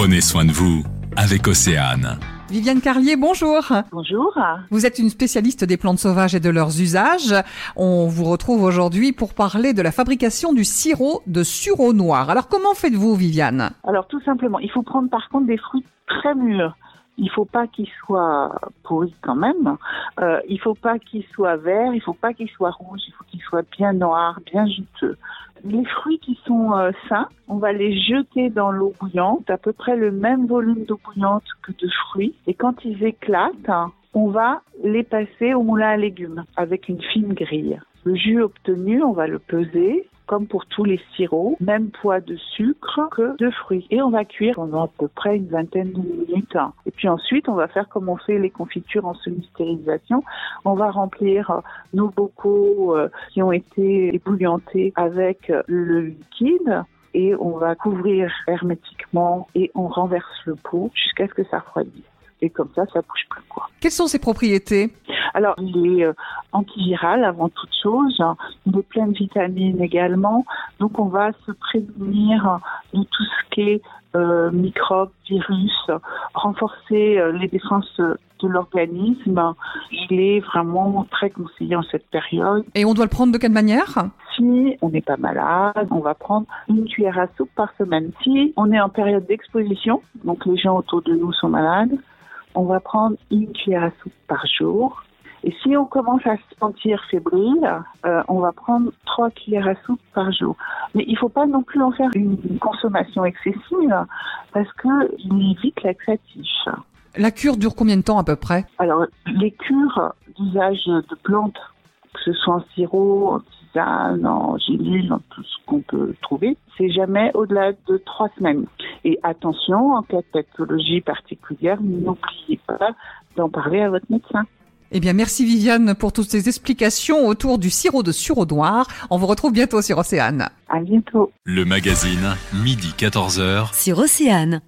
Prenez soin de vous avec Océane. Viviane Carlier, bonjour. Bonjour. Vous êtes une spécialiste des plantes sauvages et de leurs usages. On vous retrouve aujourd'hui pour parler de la fabrication du sirop de sureau noir. Alors comment faites-vous, Viviane? Alors tout simplement, il faut prendre par contre des fruits très mûrs. Il faut pas qu'ils soient pourris quand même. Euh, il faut pas qu'ils soient verts. Il faut pas qu'ils soient rouges. Il faut qu'ils soient bien noirs, bien juteux. Les fruits qui sont euh, sains, on va les jeter dans l'eau bouillante, à peu près le même volume d'eau bouillante que de fruits. Et quand ils éclatent, on va les passer au moulin à légumes avec une fine grille. Le jus obtenu, on va le peser comme pour tous les sirops, même poids de sucre que de fruits. Et on va cuire pendant à peu près une vingtaine de minutes. Et puis ensuite, on va faire comme on fait les confitures en semi-stérilisation. On va remplir euh, nos bocaux euh, qui ont été ébouillantés avec euh, le liquide et on va couvrir hermétiquement et on renverse le pot jusqu'à ce que ça refroidisse. Et comme ça, ça bouge plus quoi. Quelles sont ses propriétés? Alors, il est euh, antiviral avant toute chose. De vitamines également. Donc, on va se prémunir de tout ce qui est euh, microbes, virus, renforcer euh, les défenses de l'organisme. Il est vraiment très conseillé en cette période. Et on doit le prendre de quelle manière? Si on n'est pas malade, on va prendre une cuillère à soupe par semaine. Si on est en période d'exposition, donc les gens autour de nous sont malades, on va prendre une cuillère à soupe par jour. Et si on commence à se sentir fébrile, euh, on va prendre trois cuillères à soupe par jour. Mais il ne faut pas non plus en faire une consommation excessive parce qu'il est vite laxatif. La cure dure combien de temps à peu près? Alors, les cures d'usage de plantes, que ce soit en sirop, en tisane, en gélule, en tout ce qu'on peut trouver, c'est jamais au-delà de trois semaines. Et attention, en cas de pathologie particulière, n'oubliez pas d'en parler à votre médecin. Eh bien, merci Viviane pour toutes ces explications autour du sirop de sureau noir. On vous retrouve bientôt sur Océane. À bientôt. Le magazine, midi 14h. sur Océane.